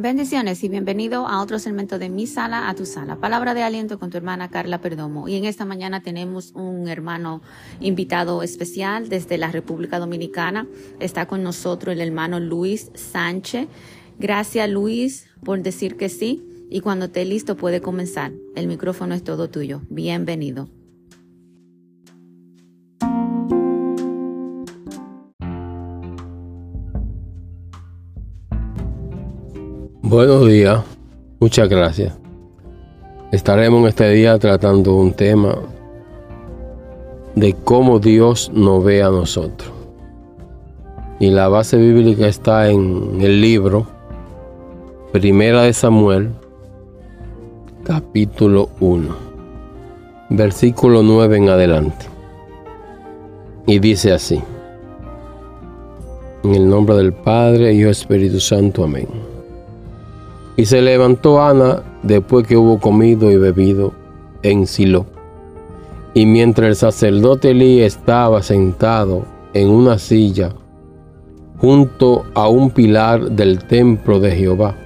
Bendiciones y bienvenido a otro segmento de Mi Sala a Tu Sala. Palabra de aliento con tu hermana Carla Perdomo. Y en esta mañana tenemos un hermano invitado especial desde la República Dominicana. Está con nosotros el hermano Luis Sánchez. Gracias Luis por decir que sí. Y cuando esté listo puede comenzar. El micrófono es todo tuyo. Bienvenido. Buenos días, muchas gracias. Estaremos en este día tratando un tema de cómo Dios nos ve a nosotros. Y la base bíblica está en el libro Primera de Samuel, capítulo 1, versículo 9 en adelante. Y dice así, en el nombre del Padre, y Espíritu Santo, amén. Y se levantó Ana después que hubo comido y bebido en Silo. Y mientras el sacerdote Elí estaba sentado en una silla junto a un pilar del templo de Jehová,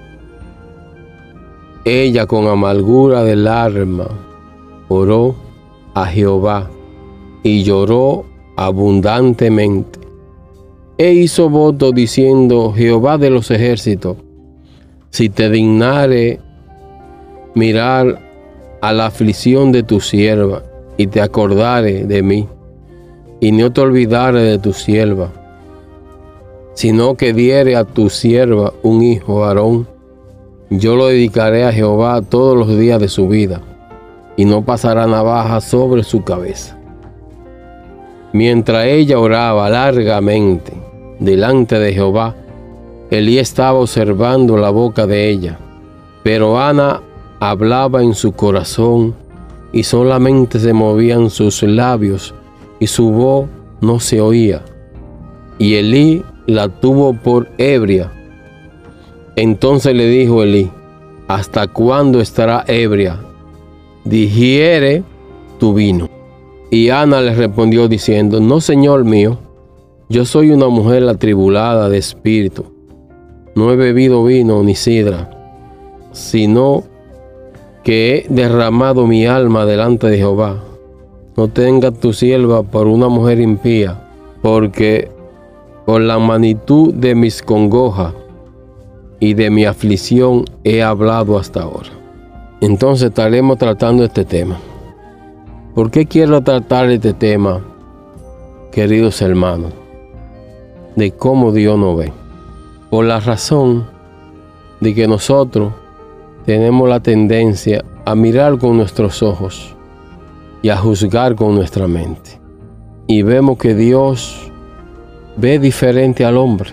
ella con amargura del alma oró a Jehová y lloró abundantemente. E hizo voto diciendo, Jehová de los ejércitos, si te dignare mirar a la aflicción de tu sierva y te acordare de mí, y no te olvidare de tu sierva, sino que diere a tu sierva un hijo Aarón, yo lo dedicaré a Jehová todos los días de su vida, y no pasará navaja sobre su cabeza. Mientras ella oraba largamente delante de Jehová, Elí estaba observando la boca de ella, pero Ana hablaba en su corazón y solamente se movían sus labios y su voz no se oía. Y Elí la tuvo por ebria. Entonces le dijo Elí, ¿hasta cuándo estará ebria? Digiere tu vino. Y Ana le respondió diciendo, no, Señor mío, yo soy una mujer atribulada de espíritu no he bebido vino ni sidra, sino que he derramado mi alma delante de Jehová. No tenga tu sierva por una mujer impía, porque por la magnitud de mis congojas y de mi aflicción he hablado hasta ahora. Entonces estaremos tratando este tema. ¿Por qué quiero tratar este tema, queridos hermanos? De cómo Dios nos ve por la razón de que nosotros tenemos la tendencia a mirar con nuestros ojos y a juzgar con nuestra mente. Y vemos que Dios ve diferente al hombre.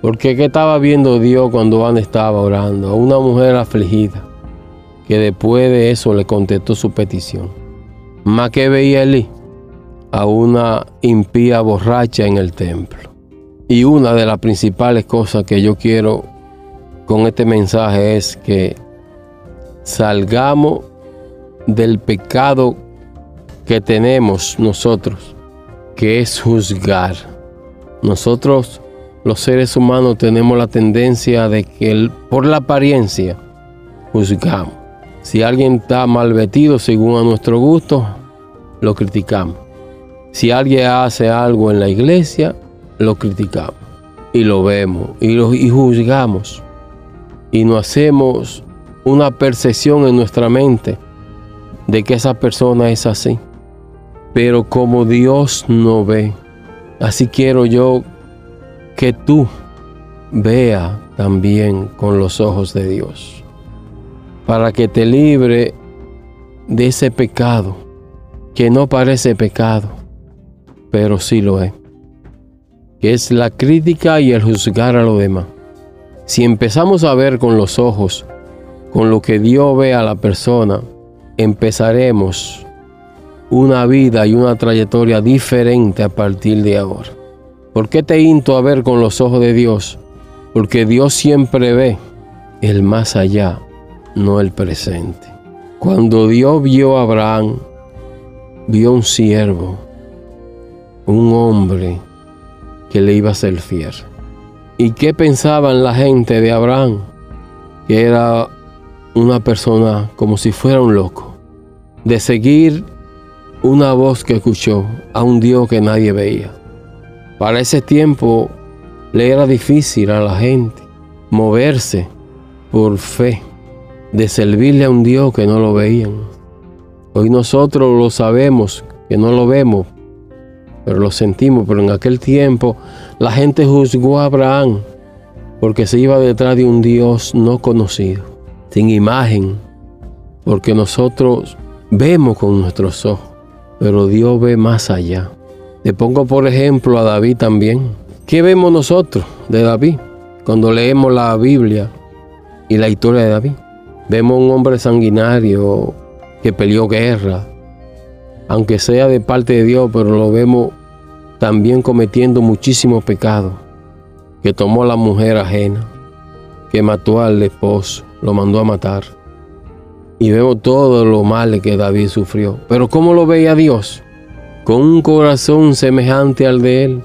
Porque ¿qué estaba viendo Dios cuando Ana estaba orando? A una mujer afligida, que después de eso le contestó su petición. Más que veía Elí, a una impía borracha en el templo. Y una de las principales cosas que yo quiero con este mensaje es que salgamos del pecado que tenemos nosotros, que es juzgar. Nosotros, los seres humanos, tenemos la tendencia de que por la apariencia juzgamos. Si alguien está mal vestido según a nuestro gusto, lo criticamos. Si alguien hace algo en la iglesia, lo criticamos y lo vemos y, lo, juzgamos y nos hacemos una percepción en nuestra mente de que esa persona es así. Pero como Dios no ve, así quiero yo que tú vea también con los ojos de Dios, para que te libre de ese pecado que no parece pecado, pero sí lo es es la crítica y el juzgar a lo demás. Si empezamos a ver con los ojos, con lo que Dios ve a la persona, empezaremos una vida y una trayectoria diferente a partir de ahora. ¿Por qué te into a ver con los ojos de Dios? Porque Dios siempre ve el más allá, no el presente. Cuando Dios vio a Abraham, vio un siervo, un hombre, que le iba a ser fiel. ¿Y qué pensaban la gente de Abraham? que era una persona como si fuera un loco, de seguir una voz que escuchó a un Dios que nadie veía. Para ese tiempo le era difícil a la gente moverse por fe, de servirle a un Dios que no lo veían. Hoy nosotros lo sabemos, que no lo vemos, pero lo sentimos. Pero en aquel tiempo la gente juzgó a Abraham porque se iba detrás de un Dios no conocido, sin imagen, porque nosotros vemos con nuestros ojos, pero Dios ve más allá. Le pongo por ejemplo a David también. ¿Qué vemos nosotros de David cuando leemos la Biblia y la historia de David? Vemos un hombre sanguinario que peleó guerra, aunque sea de parte de Dios, pero lo vemos también cometiendo muchísimos pecados, que tomó a la mujer ajena, que mató al esposo, lo mandó a matar. Y vemos todo lo mal que David sufrió. Pero ¿cómo lo veía Dios? Con un corazón semejante al de él.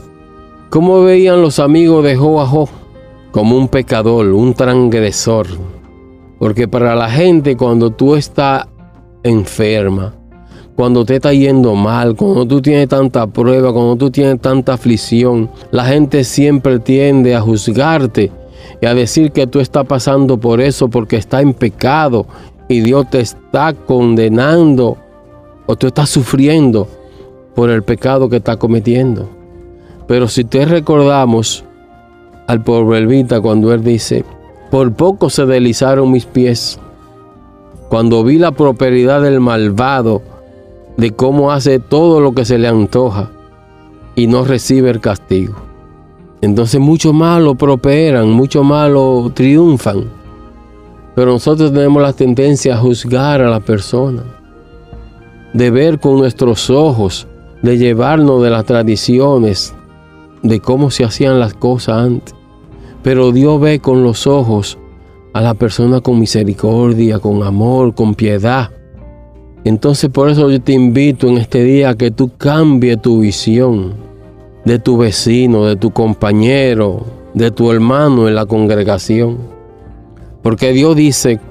¿Cómo veían los amigos de Joajo? Como un pecador, un transgresor. Porque para la gente cuando tú estás enferma, cuando te está yendo mal, cuando tú tienes tanta prueba, cuando tú tienes tanta aflicción, la gente siempre tiende a juzgarte y a decir que tú estás pasando por eso porque está en pecado y Dios te está condenando o tú estás sufriendo por el pecado que estás cometiendo. Pero si te recordamos al proverbita cuando él dice, por poco se deslizaron mis pies, cuando vi la prosperidad del malvado, de cómo hace todo lo que se le antoja y no recibe el castigo. Entonces muchos malos prosperan, muchos malos triunfan. Pero nosotros tenemos la tendencia a juzgar a la persona, de ver con nuestros ojos, de llevarnos de las tradiciones, de cómo se hacían las cosas antes. Pero Dios ve con los ojos a la persona con misericordia, con amor, con piedad. Entonces por eso yo te invito en este día a que tú cambies tu visión de tu vecino, de tu compañero, de tu hermano en la congregación. Porque Dios dice,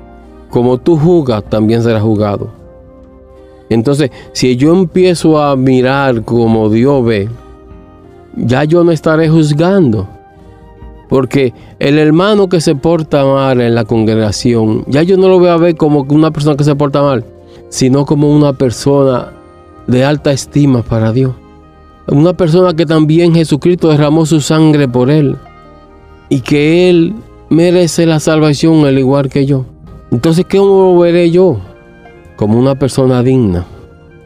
como tú juzgas, también será juzgado. Entonces, si yo empiezo a mirar como Dios ve, ya yo no estaré juzgando. Porque el hermano que se porta mal en la congregación, ya yo no lo voy a ver como una persona que se porta mal sino como una persona de alta estima para Dios. Una persona que también Jesucristo derramó su sangre por él y que él merece la salvación al igual que yo. Entonces, ¿cómo lo veré yo? Como una persona digna,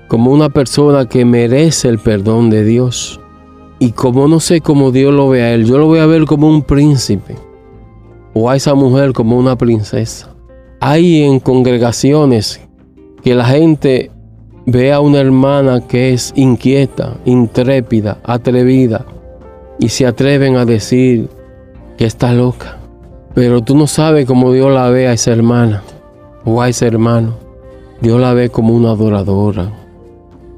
como una persona que merece el perdón de Dios. Y como no sé cómo Dios lo ve a él, yo lo voy a ver como un príncipe o a esa mujer como una princesa. Hay en congregaciones que la gente vea a una hermana que es inquieta, intrépida, atrevida y se atreven a decir que está loca. Pero tú no sabes cómo Dios la ve a esa hermana o a ese hermano. Dios la ve como una adoradora,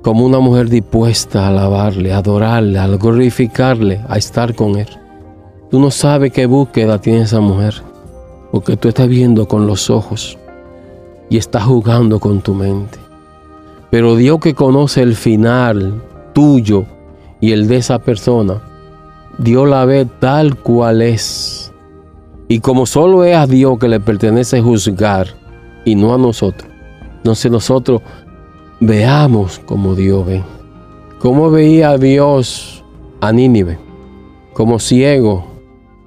como una mujer dispuesta a alabarle, a adorarle, a glorificarle, a estar con Él. Tú no sabes qué búsqueda tiene esa mujer, porque tú estás viendo con los ojos y está jugando con tu mente. Pero Dios que conoce el final tuyo y el de esa persona, Dios la ve tal cual es. Y como solo es a Dios que le pertenece juzgar y no a nosotros, entonces nosotros veamos como Dios ve. ¿Cómo veía Dios a Nínive? Como ciego.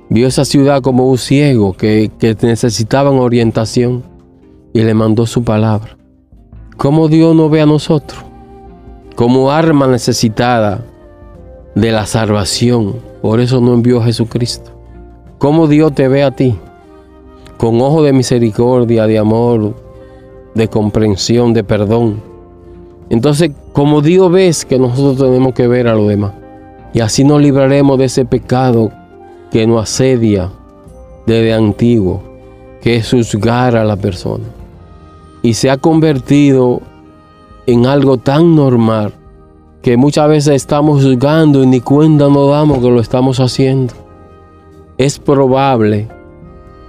Vio esa ciudad como un ciego que, que orientación y le mandó su palabra. ¿Cómo Dios no ve a nosotros? Como arma necesitada de la salvación. Por eso no envió a Jesucristo. ¿Cómo Dios te ve a ti? Con ojo de misericordia, de amor, de comprensión, de perdón. Entonces, como Dios ves que nosotros tenemos que ver a los demás. Y así nos libraremos de ese pecado que nos asedia desde antiguo, que es juzgar a la persona y se ha convertido en algo tan normal que muchas veces estamos juzgando y ni cuenta nos damos que lo estamos haciendo. Es probable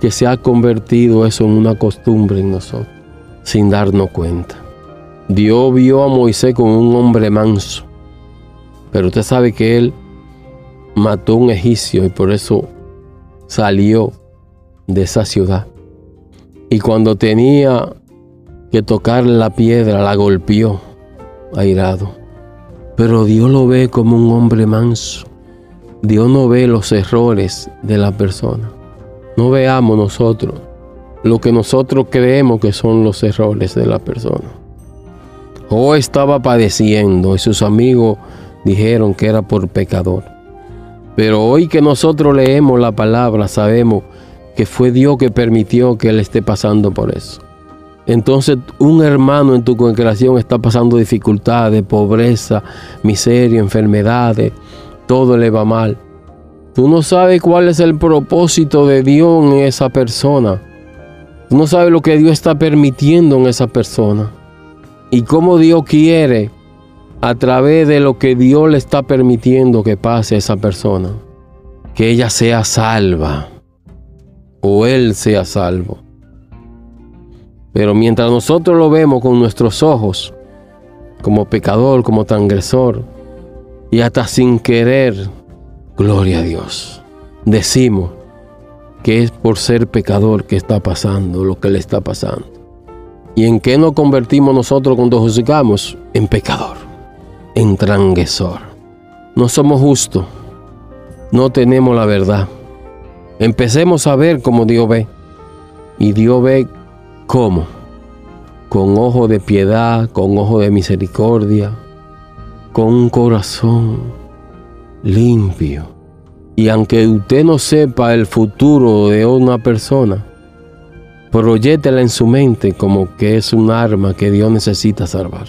que se ha convertido eso en una costumbre en nosotros, sin darnos cuenta. Dios vio a Moisés como un hombre manso, pero usted sabe que él mató a un egipcio y por eso salió de esa ciudad. Y cuando tenía que tocar la piedra, la golpeó, airado. Pero Dios lo ve como un hombre manso. Dios no ve los errores de la persona. No veamos nosotros lo que nosotros creemos que son los errores de la persona. O estaba padeciendo y sus amigos dijeron que era por pecador. Pero hoy que nosotros leemos la palabra sabemos que fue Dios que permitió que él esté pasando por eso. Entonces un hermano en tu congregación está pasando dificultades, pobreza, miseria, enfermedades, todo le va mal. Tú no sabes cuál es el propósito de Dios en esa persona. Tú no sabes lo que Dios está permitiendo en esa persona. Y cómo Dios quiere, a través de lo que Dios le está permitiendo que pase a esa persona, que ella sea salva o él sea salvo. Pero mientras nosotros lo vemos con nuestros ojos, como pecador, como transgresor, y hasta sin querer, gloria a Dios, decimos que es por ser pecador que está pasando lo que le está pasando. ¿Y en qué nos convertimos nosotros cuando juzgamos? En pecador, en transgresor. No somos justos, no tenemos la verdad. Empecemos a ver como Dios ve. Y Dios ve cómo. Con ojo de piedad, con ojo de misericordia, con un corazón limpio. Y aunque usted no sepa el futuro de una persona, proyétela en su mente como que es un arma que Dios necesita salvar.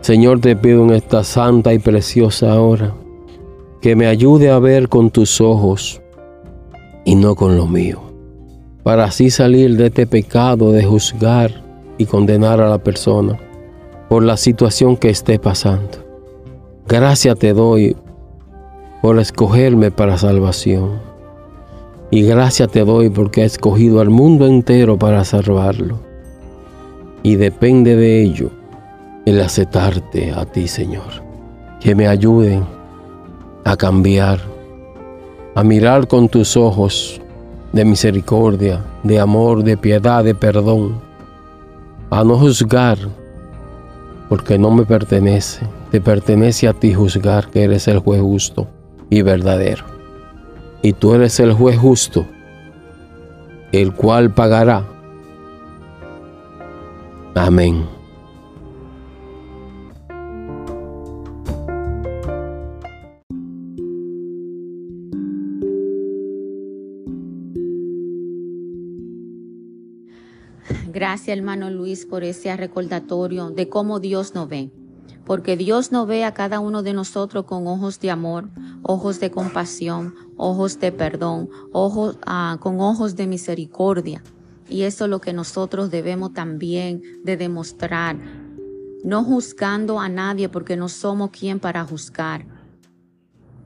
Señor, te pido en esta santa y preciosa hora que me ayude a ver con tus ojos y no con lo mío, para así salir de este pecado de juzgar y condenar a la persona por la situación que esté pasando. Gracias te doy por escogerme para salvación. Y gracias te doy porque has escogido al mundo entero para salvarlo. Y depende de ello el aceptarte a ti, Señor. Que me ayuden a cambiar a mirar con tus ojos de misericordia, de amor, de piedad, de perdón, a no juzgar, porque no me pertenece, te pertenece a ti juzgar, que eres el juez justo y verdadero. Y tú eres el juez justo, el cual pagará. Amén. Gracias, hermano Luis, por ese recordatorio de cómo Dios nos ve. Porque Dios nos ve a cada uno de nosotros con ojos de amor, ojos de compasión, ojos de perdón, ojos, ah, con ojos de misericordia. Y eso es lo que nosotros debemos también de demostrar. No juzgando a nadie porque no somos quien para juzgar.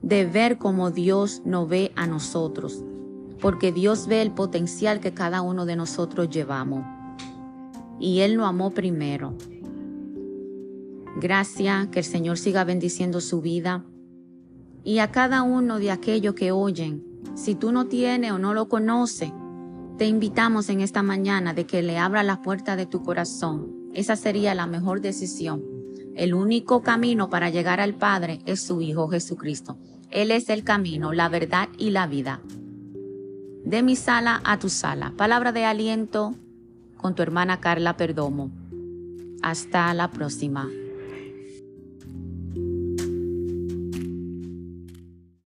De ver como Dios nos ve a nosotros. Porque Dios ve el potencial que cada uno de nosotros llevamos y Él lo amó primero. Gracias, que el Señor siga bendiciendo su vida. Y a cada uno de aquellos que oyen, si tú no tienes o no lo conoces, te invitamos en esta mañana de que le abra la puerta de tu corazón. Esa sería la mejor decisión. El único camino para llegar al Padre es su Hijo Jesucristo. Él es el camino, la verdad y la vida. De mi sala a tu sala. Palabra de aliento con tu hermana Carla Perdomo. Hasta la próxima.